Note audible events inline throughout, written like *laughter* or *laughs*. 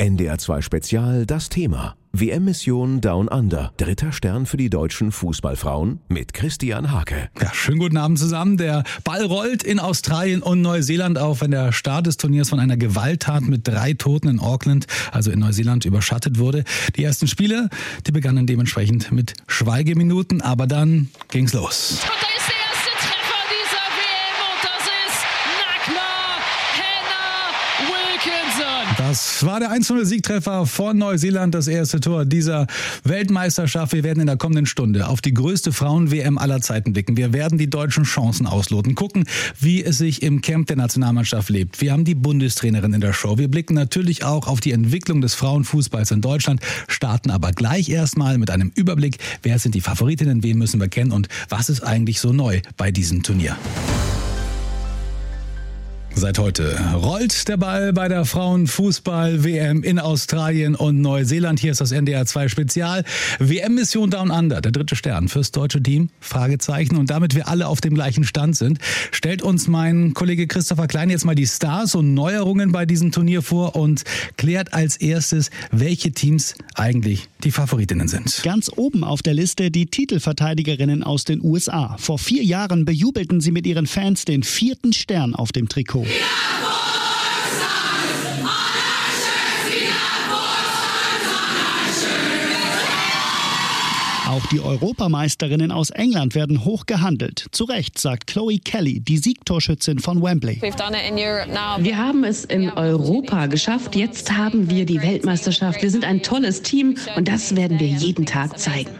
NDR 2 Spezial das Thema. WM-Mission Down Under. Dritter Stern für die deutschen Fußballfrauen mit Christian Hake. Ja, schönen guten Abend zusammen. Der Ball rollt in Australien und Neuseeland auf, wenn der Start des Turniers von einer Gewalttat mit drei Toten in Auckland, also in Neuseeland, überschattet wurde. Die ersten Spiele, die begannen dementsprechend mit Schweigeminuten, aber dann ging's los. Das war der 1-0-Siegtreffer von Neuseeland, das erste Tor dieser Weltmeisterschaft. Wir werden in der kommenden Stunde auf die größte Frauen-WM aller Zeiten blicken. Wir werden die deutschen Chancen ausloten, gucken, wie es sich im Camp der Nationalmannschaft lebt. Wir haben die Bundestrainerin in der Show. Wir blicken natürlich auch auf die Entwicklung des Frauenfußballs in Deutschland, starten aber gleich erstmal mit einem Überblick, wer sind die Favoritinnen, wen müssen wir kennen und was ist eigentlich so neu bei diesem Turnier. Seit heute rollt der Ball bei der Frauenfußball-WM in Australien und Neuseeland. Hier ist das NDR 2 Spezial. WM-Mission Down Under, der dritte Stern fürs deutsche Team. Fragezeichen. Und damit wir alle auf dem gleichen Stand sind, stellt uns mein Kollege Christopher Klein jetzt mal die Stars und Neuerungen bei diesem Turnier vor und klärt als erstes, welche Teams eigentlich die Favoritinnen sind. Ganz oben auf der Liste die Titelverteidigerinnen aus den USA. Vor vier Jahren bejubelten sie mit ihren Fans den vierten Stern auf dem Trikot. Yeah! Auch die Europameisterinnen aus England werden hoch gehandelt. Zu Recht, sagt Chloe Kelly, die Siegtorschützin von Wembley. Wir haben es in Europa geschafft. Jetzt haben wir die Weltmeisterschaft. Wir sind ein tolles Team und das werden wir jeden Tag zeigen.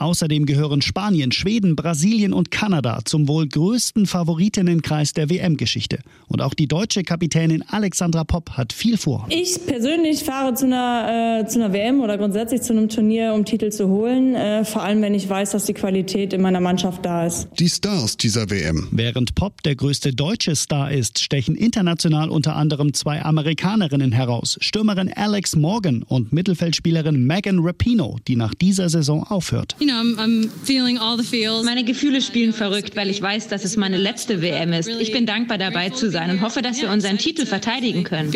Außerdem gehören Spanien, Schweden, Brasilien und Kanada zum wohl größten Favoriteninnenkreis der WM-Geschichte. Und auch die deutsche Kapitänin Alexandra Popp hat viel vor. Ich persönlich fahre zu einer, äh, zu einer WM oder grundsätzlich zu einem Turnier, um Titel zu holen äh, vor allem wenn ich weiß, dass die Qualität in meiner Mannschaft da ist. Die Stars dieser WM. Während Pop der größte deutsche Star ist, stechen international unter anderem zwei Amerikanerinnen heraus. Stürmerin Alex Morgan und Mittelfeldspielerin Megan Rapino, die nach dieser Saison aufhört. You know, I'm, I'm feeling all the feels. Meine Gefühle spielen verrückt, weil ich weiß, dass es meine letzte WM ist. Ich bin dankbar dabei zu sein und hoffe, dass wir unseren Titel verteidigen können.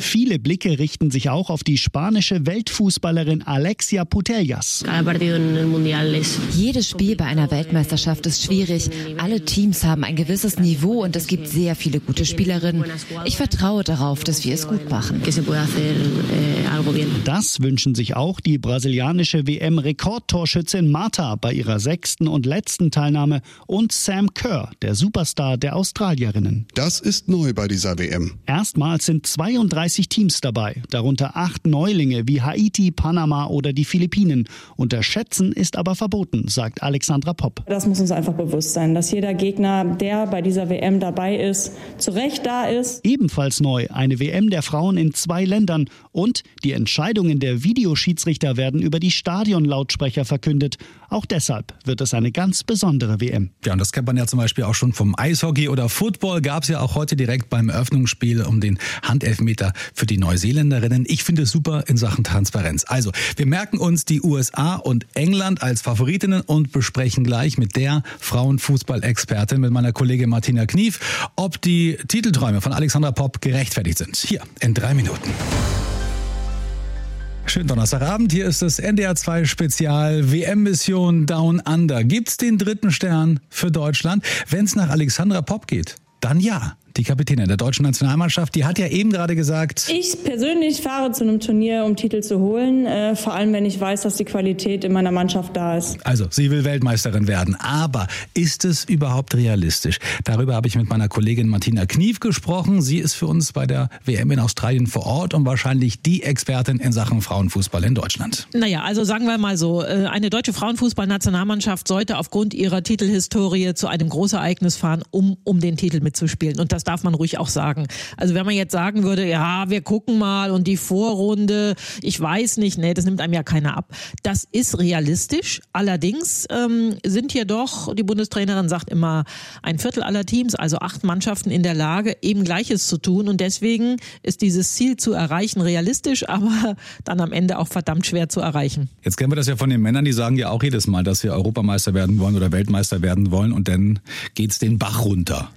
Viele Blicke richten sich auch auf die spanische Weltfußballerin Alexia Putellas. Jedes Spiel bei einer Weltmeisterschaft ist schwierig. Alle Teams haben ein gewisses Niveau und es gibt sehr viele gute Spielerinnen. Ich vertraue darauf, dass wir es gut machen. Das wünschen sich auch die brasilianische WM-Rekordtorschützin Marta bei ihrer sechsten und letzten Teilnahme und Sam Kerr, der Superstar der Australierinnen. Das ist neu bei dieser WM. Erstmals sind 32 Teams dabei, darunter acht Neulinge wie Haiti, Panama oder die Philippinen. Unterschätzen ist aber verboten, sagt Alexandra Popp. Das muss uns einfach bewusst sein, dass jeder Gegner, der bei dieser WM dabei ist, zu Recht da ist. Ebenfalls neu eine WM der Frauen in zwei Ländern und die Entscheidungen der Videoschiedsrichter werden über die Stadionlautsprecher verkündet. Auch deshalb wird es eine ganz besondere WM. Ja, und das kennt man ja zum Beispiel auch schon vom Eishockey oder Football. Gab es ja auch heute direkt beim Eröffnungsspiel um den Handelfmeter für die Neuseeländerinnen. Ich finde es super in Sachen Transparenz. Also, wir merken uns die USA und England als Favoritinnen und besprechen gleich mit der Frauenfußball-Expertin, mit meiner Kollegin Martina Knief, ob die Titelträume von Alexandra Popp gerechtfertigt sind. Hier in drei Minuten. Schönen Donnerstagabend, hier ist das NDR 2 Spezial WM-Mission Down Under. Gibt's den dritten Stern für Deutschland? Wenn es nach Alexandra Popp geht, dann ja die Kapitänin der deutschen Nationalmannschaft, die hat ja eben gerade gesagt. Ich persönlich fahre zu einem Turnier, um Titel zu holen, äh, vor allem wenn ich weiß, dass die Qualität in meiner Mannschaft da ist. Also, sie will Weltmeisterin werden. Aber ist es überhaupt realistisch? Darüber habe ich mit meiner Kollegin Martina Knief gesprochen. Sie ist für uns bei der WM in Australien vor Ort und wahrscheinlich die Expertin in Sachen Frauenfußball in Deutschland. Naja, also sagen wir mal so, äh, eine deutsche Frauenfußballnationalmannschaft sollte aufgrund ihrer Titelhistorie zu einem Großereignis fahren, um, um den Titel mitzuspielen. Und das das darf man ruhig auch sagen. Also wenn man jetzt sagen würde, ja, wir gucken mal und die Vorrunde, ich weiß nicht, nee, das nimmt einem ja keiner ab. Das ist realistisch. Allerdings ähm, sind hier doch, die Bundestrainerin sagt immer, ein Viertel aller Teams, also acht Mannschaften in der Lage, eben Gleiches zu tun. Und deswegen ist dieses Ziel zu erreichen realistisch, *laughs* aber dann am Ende auch verdammt schwer zu erreichen. Jetzt kennen wir das ja von den Männern, die sagen ja auch jedes Mal, dass sie Europameister werden wollen oder Weltmeister werden wollen und dann geht's den Bach runter.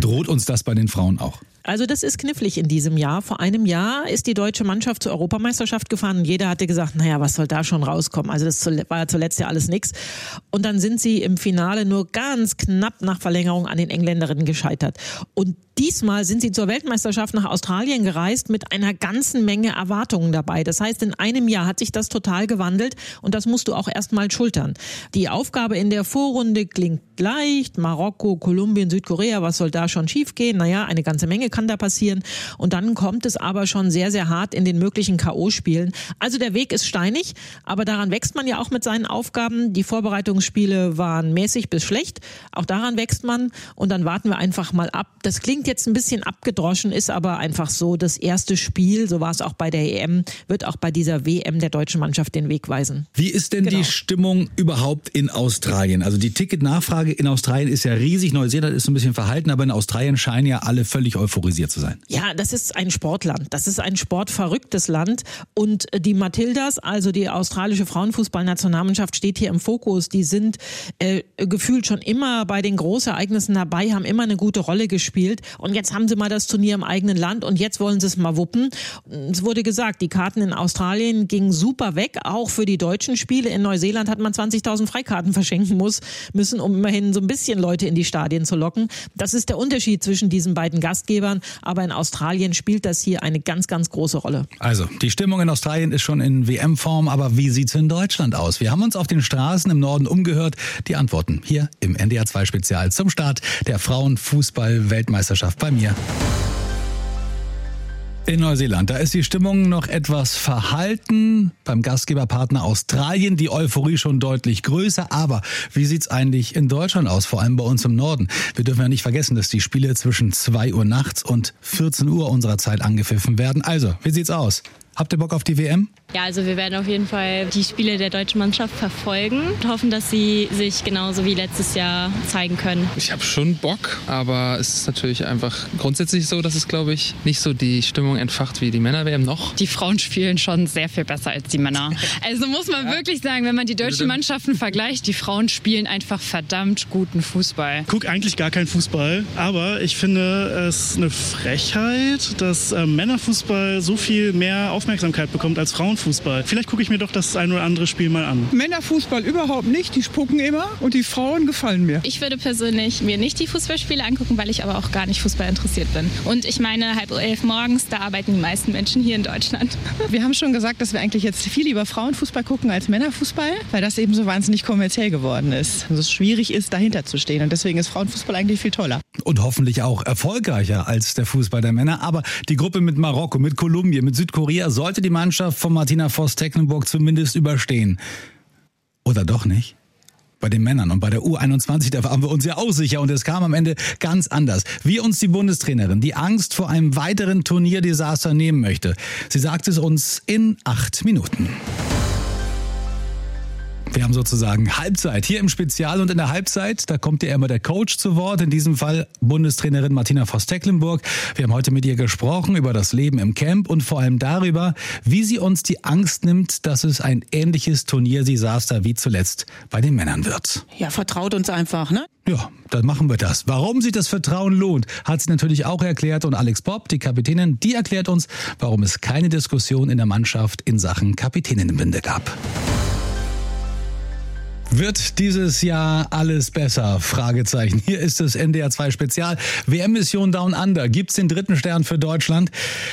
Droht uns das bei den Frauen auch? Also das ist knifflig in diesem Jahr. Vor einem Jahr ist die deutsche Mannschaft zur Europameisterschaft gefahren und jeder hatte gesagt, naja, was soll da schon rauskommen? Also das war ja zuletzt ja alles nichts. Und dann sind sie im Finale nur ganz knapp nach Verlängerung an den Engländerinnen gescheitert. Und Diesmal sind sie zur Weltmeisterschaft nach Australien gereist mit einer ganzen Menge Erwartungen dabei. Das heißt, in einem Jahr hat sich das total gewandelt und das musst du auch erstmal schultern. Die Aufgabe in der Vorrunde klingt leicht. Marokko, Kolumbien, Südkorea, was soll da schon schiefgehen? Naja, eine ganze Menge kann da passieren. Und dann kommt es aber schon sehr, sehr hart in den möglichen K.O.-Spielen. Also der Weg ist steinig, aber daran wächst man ja auch mit seinen Aufgaben. Die Vorbereitungsspiele waren mäßig bis schlecht. Auch daran wächst man und dann warten wir einfach mal ab. Das klingt jetzt ein bisschen abgedroschen, ist aber einfach so. Das erste Spiel, so war es auch bei der EM, wird auch bei dieser WM der deutschen Mannschaft den Weg weisen. Wie ist denn genau. die Stimmung überhaupt in Australien? Also die Ticketnachfrage in Australien ist ja riesig. Neuseeland ist so ein bisschen verhalten, aber in Australien scheinen ja alle völlig euphorisiert zu sein. Ja, das ist ein Sportland. Das ist ein sportverrücktes Land. Und die Matildas, also die australische Frauenfußballnationalmannschaft, steht hier im Fokus. Die sind äh, gefühlt schon immer bei den Großereignissen dabei, haben immer eine gute Rolle gespielt und jetzt haben sie mal das Turnier im eigenen Land und jetzt wollen sie es mal wuppen. Es wurde gesagt, die Karten in Australien gingen super weg, auch für die deutschen Spiele. In Neuseeland hat man 20.000 Freikarten verschenken muss, müssen, um immerhin so ein bisschen Leute in die Stadien zu locken. Das ist der Unterschied zwischen diesen beiden Gastgebern, aber in Australien spielt das hier eine ganz, ganz große Rolle. Also, die Stimmung in Australien ist schon in WM-Form, aber wie sieht es in Deutschland aus? Wir haben uns auf den Straßen im Norden umgehört. Die Antworten hier im NDR 2 Spezial zum Start der Frauenfußball-Weltmeisterschaft bei mir. In Neuseeland, da ist die Stimmung noch etwas verhalten. Beim Gastgeberpartner Australien die Euphorie schon deutlich größer. Aber wie sieht's eigentlich in Deutschland aus, vor allem bei uns im Norden? Wir dürfen ja nicht vergessen, dass die Spiele zwischen 2 Uhr nachts und 14 Uhr unserer Zeit angepfiffen werden. Also, wie sieht's aus? Habt ihr Bock auf die WM? Ja, also wir werden auf jeden Fall die Spiele der deutschen Mannschaft verfolgen und hoffen, dass sie sich genauso wie letztes Jahr zeigen können. Ich habe schon Bock, aber es ist natürlich einfach grundsätzlich so, dass es, glaube ich, nicht so die Stimmung entfacht wie die Männer-WM noch. Die Frauen spielen schon sehr viel besser als die Männer. *laughs* Also muss man ja. wirklich sagen, wenn man die deutschen Mannschaften vergleicht, die Frauen spielen einfach verdammt guten Fußball. Ich gucke eigentlich gar keinen Fußball, aber ich finde es eine Frechheit, dass äh, Männerfußball so viel mehr Aufmerksamkeit bekommt als Frauenfußball. Frauenfußball. Vielleicht gucke ich mir doch das ein oder andere Spiel mal an. Männerfußball überhaupt nicht. Die spucken immer und die Frauen gefallen mir. Ich würde persönlich mir nicht die Fußballspiele angucken, weil ich aber auch gar nicht Fußball interessiert bin. Und ich meine, halb elf morgens, da arbeiten die meisten Menschen hier in Deutschland. *laughs* Wir haben schon gesagt, dass wir eigentlich jetzt viel lieber Frauenfußball gucken als Männerfußball, weil das eben so wahnsinnig kommerziell geworden ist. Und es schwierig ist, dahinter zu stehen. Und deswegen ist Frauenfußball eigentlich viel toller. Und hoffentlich auch erfolgreicher als der Fußball der Männer. Aber die Gruppe mit Marokko, mit Kolumbien, mit Südkorea sollte die Mannschaft von Martina Voss-Tecklenburg zumindest überstehen. Oder doch nicht? Bei den Männern und bei der U21, da waren wir uns ja auch sicher und es kam am Ende ganz anders. Wie uns die Bundestrainerin die Angst vor einem weiteren Turnierdesaster nehmen möchte. Sie sagt es uns in acht Minuten. Wir haben sozusagen Halbzeit hier im Spezial und in der Halbzeit, da kommt ja immer der Coach zu Wort, in diesem Fall Bundestrainerin Martina Voss-Tecklenburg. Wir haben heute mit ihr gesprochen über das Leben im Camp und vor allem darüber, wie sie uns die Angst nimmt, dass es ein ähnliches Turnierdesaster wie zuletzt bei den Männern wird. Ja, vertraut uns einfach, ne? Ja, dann machen wir das. Warum sich das Vertrauen lohnt, hat sie natürlich auch erklärt und Alex Bob, die Kapitänin, die erklärt uns, warum es keine Diskussion in der Mannschaft in Sachen Kapitäninnenbinde gab. Wird dieses Jahr alles besser? Fragezeichen. Hier ist das NDR 2 Spezial. WM-Mission Down Under. Gibt's den dritten Stern für Deutschland?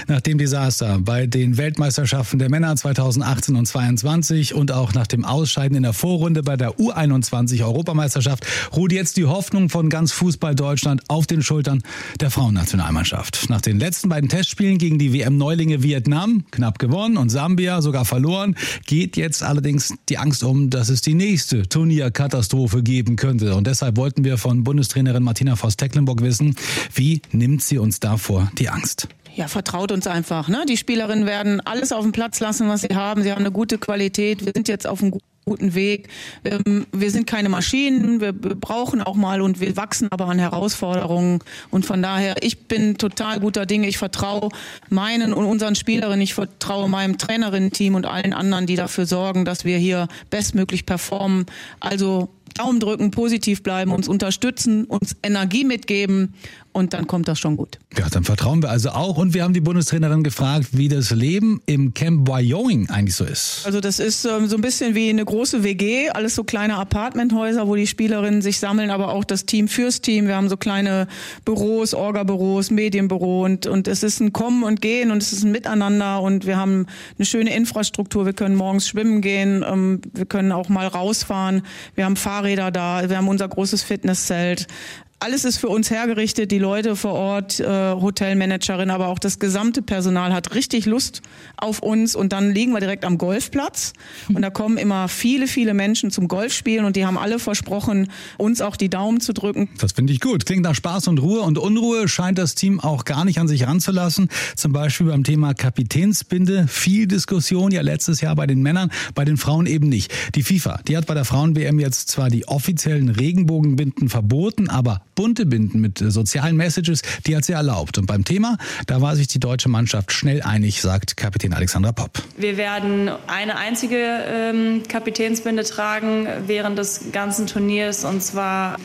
Nach dem Desaster bei den Weltmeisterschaften der Männer 2018 und 22 und auch nach dem Ausscheiden in der Vorrunde bei der U21 Europameisterschaft ruht jetzt die Hoffnung von ganz Fußball Deutschland auf den Schultern der Frauennationalmannschaft. Nach den letzten beiden Testspielen gegen die WM-Neulinge Vietnam, knapp gewonnen und Sambia sogar verloren, geht jetzt allerdings die Angst um, dass es die nächste Turnierkatastrophe geben könnte. Und deshalb wollten wir von Bundestrainerin Martina Voss-Tecklenburg wissen, wie nimmt sie uns davor die Angst? Ja, vertraut uns einfach. Ne? Die Spielerinnen werden alles auf den Platz lassen, was sie haben. Sie haben eine gute Qualität. Wir sind jetzt auf einem guten Weg. Ähm, wir sind keine Maschinen, wir brauchen auch mal und wir wachsen aber an Herausforderungen. Und von daher, ich bin total guter Dinge. Ich vertraue meinen und unseren Spielerinnen, ich vertraue meinem Trainerinnen-Team und allen anderen, die dafür sorgen, dass wir hier bestmöglich performen. Also Daumen drücken, positiv bleiben, uns unterstützen, uns Energie mitgeben und dann kommt das schon gut. Ja, dann vertrauen wir also auch. Und wir haben die Bundestrainerin gefragt, wie das Leben im Camp Wyoming eigentlich so ist. Also das ist ähm, so ein bisschen wie eine große WG, alles so kleine Apartmenthäuser, wo die Spielerinnen sich sammeln, aber auch das Team fürs Team. Wir haben so kleine Büros, Orga-Büros, Medienbüro und, und es ist ein Kommen und Gehen und es ist ein Miteinander und wir haben eine schöne Infrastruktur. Wir können morgens schwimmen gehen, ähm, wir können auch mal rausfahren. Wir haben Fahrräder da, wir haben unser großes Fitnesszelt alles ist für uns hergerichtet. Die Leute vor Ort, äh, Hotelmanagerin, aber auch das gesamte Personal hat richtig Lust auf uns. Und dann liegen wir direkt am Golfplatz. Und da kommen immer viele, viele Menschen zum Golfspielen und die haben alle versprochen, uns auch die Daumen zu drücken. Das finde ich gut. Klingt nach Spaß und Ruhe. Und Unruhe scheint das Team auch gar nicht an sich ranzulassen. Zum Beispiel beim Thema Kapitänsbinde. Viel Diskussion ja letztes Jahr bei den Männern, bei den Frauen eben nicht. Die FIFA, die hat bei der Frauen-WM jetzt zwar die offiziellen Regenbogenbinden verboten, aber bunte Binden mit äh, sozialen Messages, die hat sie erlaubt. Und beim Thema, da war sich die deutsche Mannschaft schnell einig, sagt Kapitän Alexandra Popp. Wir werden eine einzige ähm, Kapitänsbinde tragen während des ganzen Turniers und zwar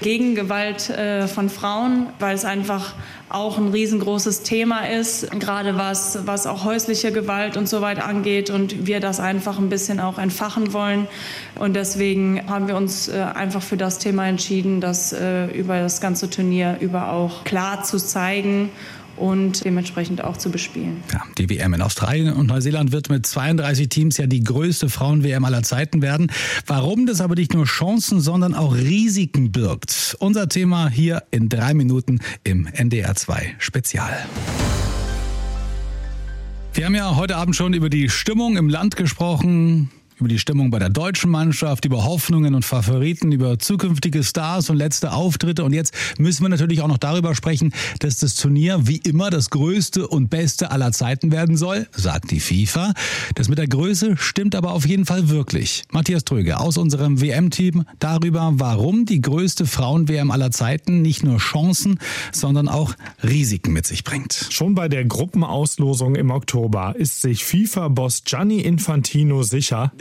gegen Gewalt äh, von Frauen, weil es einfach auch ein riesengroßes Thema ist, gerade was, was auch häusliche Gewalt und so weiter angeht und wir das einfach ein bisschen auch entfachen wollen. Und deswegen haben wir uns äh, einfach für das Thema entschieden, das äh, über das ganze Turnier über auch klar zu zeigen und dementsprechend auch zu bespielen. Ja, die WM in Australien und Neuseeland wird mit 32 Teams ja die größte Frauen-WM aller Zeiten werden. Warum das aber nicht nur Chancen, sondern auch Risiken birgt. Unser Thema hier in drei Minuten im NDR 2 Spezial. Wir haben ja heute Abend schon über die Stimmung im Land gesprochen über die Stimmung bei der deutschen Mannschaft, über Hoffnungen und Favoriten, über zukünftige Stars und letzte Auftritte. Und jetzt müssen wir natürlich auch noch darüber sprechen, dass das Turnier wie immer das größte und beste aller Zeiten werden soll, sagt die FIFA. Das mit der Größe stimmt aber auf jeden Fall wirklich. Matthias Tröge aus unserem WM-Team darüber, warum die größte Frauen-WM aller Zeiten nicht nur Chancen, sondern auch Risiken mit sich bringt. Schon bei der Gruppenauslosung im Oktober ist sich FIFA-Boss Gianni Infantino sicher,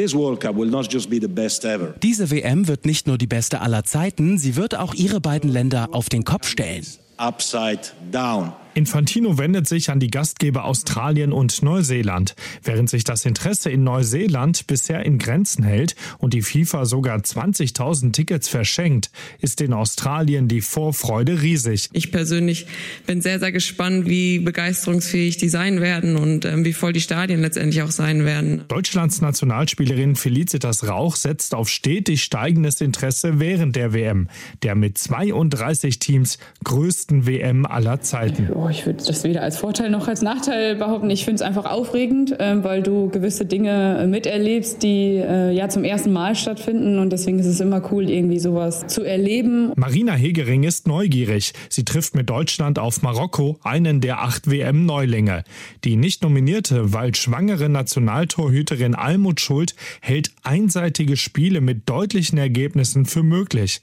diese WM wird nicht nur die beste aller Zeiten, sie wird auch ihre beiden Länder auf den Kopf stellen. Upside down. Infantino wendet sich an die Gastgeber Australien und Neuseeland. Während sich das Interesse in Neuseeland bisher in Grenzen hält und die FIFA sogar 20.000 Tickets verschenkt, ist in Australien die Vorfreude riesig. Ich persönlich bin sehr, sehr gespannt, wie begeisterungsfähig die sein werden und äh, wie voll die Stadien letztendlich auch sein werden. Deutschlands Nationalspielerin Felicitas Rauch setzt auf stetig steigendes Interesse während der WM, der mit 32 Teams größten WM aller Zeiten. Oh, ich würde das weder als Vorteil noch als Nachteil behaupten. Ich finde es einfach aufregend, äh, weil du gewisse Dinge äh, miterlebst, die äh, ja zum ersten Mal stattfinden. Und deswegen ist es immer cool, irgendwie sowas zu erleben. Marina Hegering ist neugierig. Sie trifft mit Deutschland auf Marokko, einen der acht WM-Neulinge. Die nicht nominierte, weil schwangere Nationaltorhüterin Almut Schuld hält einseitige Spiele mit deutlichen Ergebnissen für möglich.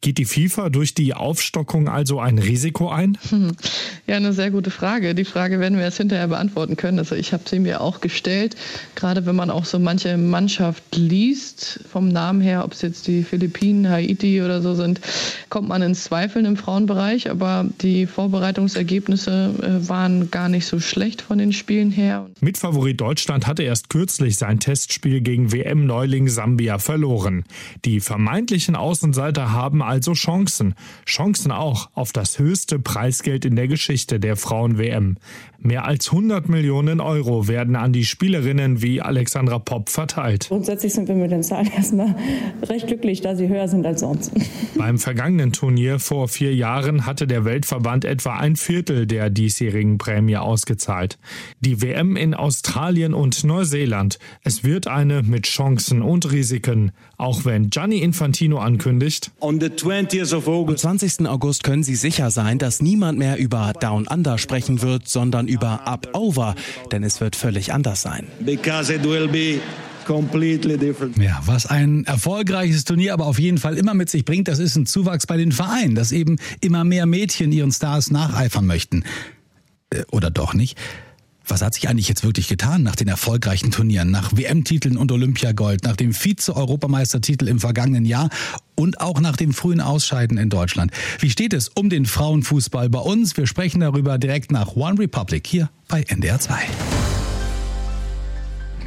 Geht die FIFA durch die Aufstockung also ein Risiko ein? Ja, eine sehr gute Frage. Die Frage werden wir jetzt hinterher beantworten können. Also ich habe sie mir auch gestellt, gerade wenn man auch so manche Mannschaft liest, vom Namen her, ob es jetzt die Philippinen, Haiti oder so sind, kommt man ins Zweifeln im Frauenbereich. Aber die Vorbereitungsergebnisse äh, waren gar nicht so schlecht von den Spielen her. Mitfavorit Deutschland hatte erst kürzlich sein Testspiel gegen WM-Neuling Sambia verloren. Die vermeintlichen Außenseiter haben also Chancen. Chancen auch auf das höchste Preisgeld in der Geschichte der Frauen-WM. Mehr als 100 Millionen Euro werden an die Spielerinnen wie Alexandra Popp verteilt. Grundsätzlich sind wir mit den Zahlen erstmal recht glücklich, da sie höher sind als sonst. Beim vergangenen Turnier vor vier Jahren hatte der Weltverband etwa ein Viertel der diesjährigen Prämie ausgezahlt. Die WM in Australien und Neuseeland. Es wird eine mit Chancen und Risiken, auch wenn Gianni Infantino ankündigt. Am 20. August können Sie sicher sein, dass niemand mehr über Down Under sprechen wird, sondern über Up Over, denn es wird völlig anders sein. Ja, was ein erfolgreiches Turnier aber auf jeden Fall immer mit sich bringt, das ist ein Zuwachs bei den Vereinen, dass eben immer mehr Mädchen ihren Stars nacheifern möchten. Äh, oder doch nicht? Was hat sich eigentlich jetzt wirklich getan nach den erfolgreichen Turnieren, nach WM-Titeln und Olympiagold, nach dem Vize-Europameistertitel im vergangenen Jahr und auch nach dem frühen Ausscheiden in Deutschland. Wie steht es um den Frauenfußball bei uns? Wir sprechen darüber direkt nach One Republic hier bei NDR 2.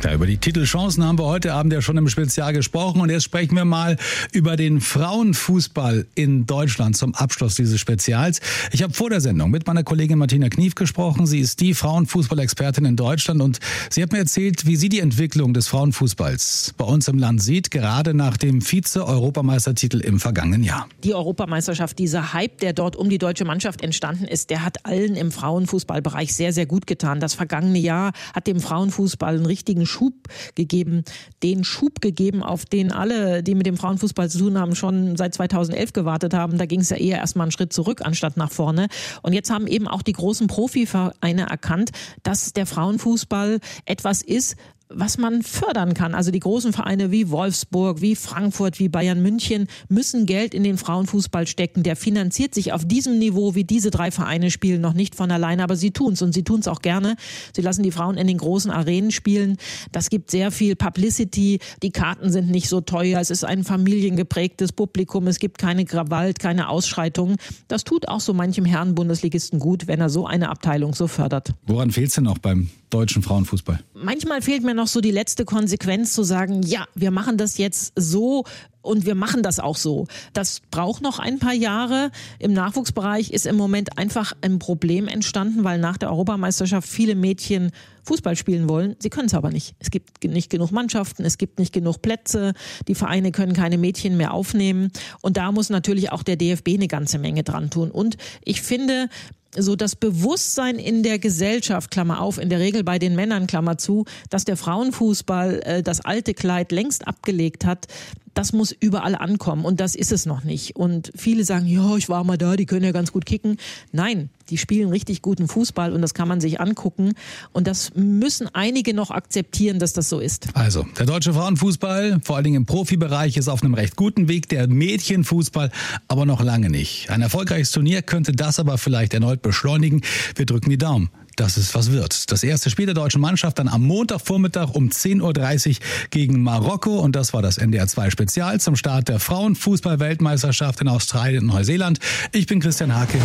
Ja, über die Titelchancen haben wir heute Abend ja schon im Spezial gesprochen und jetzt sprechen wir mal über den Frauenfußball in Deutschland zum Abschluss dieses Spezials. Ich habe vor der Sendung mit meiner Kollegin Martina Knief gesprochen. Sie ist die Frauenfußballexpertin in Deutschland und sie hat mir erzählt, wie sie die Entwicklung des Frauenfußballs bei uns im Land sieht, gerade nach dem Vize-Europameistertitel im vergangenen Jahr. Die Europameisterschaft, dieser Hype, der dort um die deutsche Mannschaft entstanden ist, der hat allen im Frauenfußballbereich sehr, sehr gut getan. Das vergangene Jahr hat dem Frauenfußball einen richtigen Schub gegeben, den Schub gegeben, auf den alle, die mit dem Frauenfußball zu tun haben, schon seit 2011 gewartet haben. Da ging es ja eher erstmal einen Schritt zurück anstatt nach vorne. Und jetzt haben eben auch die großen Profivereine erkannt, dass der Frauenfußball etwas ist, was man fördern kann. Also die großen Vereine wie Wolfsburg, wie Frankfurt, wie Bayern München müssen Geld in den Frauenfußball stecken. Der finanziert sich auf diesem Niveau, wie diese drei Vereine spielen, noch nicht von alleine, aber sie tun's und sie tun's auch gerne. Sie lassen die Frauen in den großen Arenen spielen. Das gibt sehr viel Publicity. Die Karten sind nicht so teuer. Es ist ein familiengeprägtes Publikum. Es gibt keine Gewalt, keine Ausschreitungen. Das tut auch so manchem Herren Bundesligisten gut, wenn er so eine Abteilung so fördert. Woran fehlt's denn auch beim deutschen Frauenfußball? Manchmal fehlt mir noch so die letzte Konsequenz zu sagen, ja, wir machen das jetzt so und wir machen das auch so. Das braucht noch ein paar Jahre. Im Nachwuchsbereich ist im Moment einfach ein Problem entstanden, weil nach der Europameisterschaft viele Mädchen Fußball spielen wollen. Sie können es aber nicht. Es gibt nicht genug Mannschaften, es gibt nicht genug Plätze, die Vereine können keine Mädchen mehr aufnehmen. Und da muss natürlich auch der DFB eine ganze Menge dran tun. Und ich finde, so das Bewusstsein in der Gesellschaft, Klammer auf, in der Regel bei den Männern, Klammer zu, dass der Frauenfußball äh, das alte Kleid längst abgelegt hat, das muss überall ankommen und das ist es noch nicht. Und viele sagen, ja, ich war mal da, die können ja ganz gut kicken. Nein, die spielen richtig guten Fußball und das kann man sich angucken. Und das müssen einige noch akzeptieren, dass das so ist. Also, der deutsche Frauenfußball, vor allen Dingen im Profibereich, ist auf einem recht guten Weg. Der Mädchenfußball aber noch lange nicht. Ein erfolgreiches Turnier könnte das aber vielleicht erneut beschleunigen. Wir drücken die Daumen dass es was wird. Das erste Spiel der deutschen Mannschaft dann am Montagvormittag um 10.30 Uhr gegen Marokko und das war das NDR 2 Spezial zum Start der Frauenfußball-Weltmeisterschaft in Australien und Neuseeland. Ich bin Christian Hake.